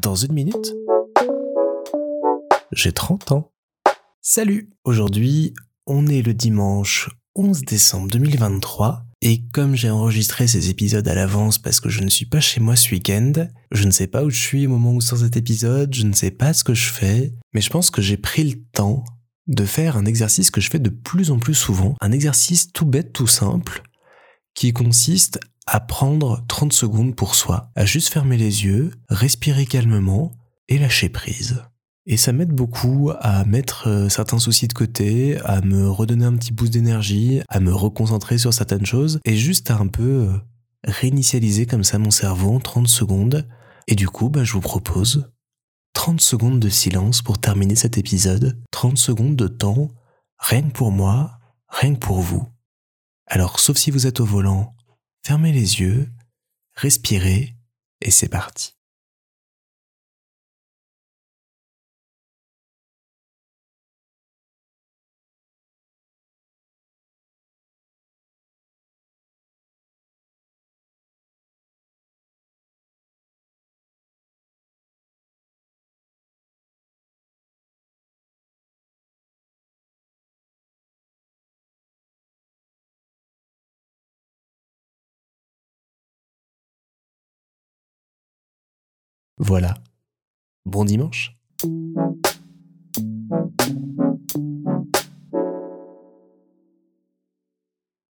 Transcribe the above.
Dans une minute, j'ai 30 ans. Salut Aujourd'hui, on est le dimanche 11 décembre 2023 et comme j'ai enregistré ces épisodes à l'avance parce que je ne suis pas chez moi ce week-end, je ne sais pas où je suis au moment où sort cet épisode, je ne sais pas ce que je fais, mais je pense que j'ai pris le temps de faire un exercice que je fais de plus en plus souvent, un exercice tout bête, tout simple, qui consiste à prendre 30 secondes pour soi, à juste fermer les yeux, respirer calmement et lâcher prise. Et ça m'aide beaucoup à mettre euh, certains soucis de côté, à me redonner un petit boost d'énergie, à me reconcentrer sur certaines choses et juste à un peu euh, réinitialiser comme ça mon cerveau en 30 secondes. Et du coup, bah, je vous propose 30 secondes de silence pour terminer cet épisode, 30 secondes de temps, rien que pour moi, rien que pour vous. Alors, sauf si vous êtes au volant, fermez les yeux, respirez, et c'est parti. Voilà. Bon dimanche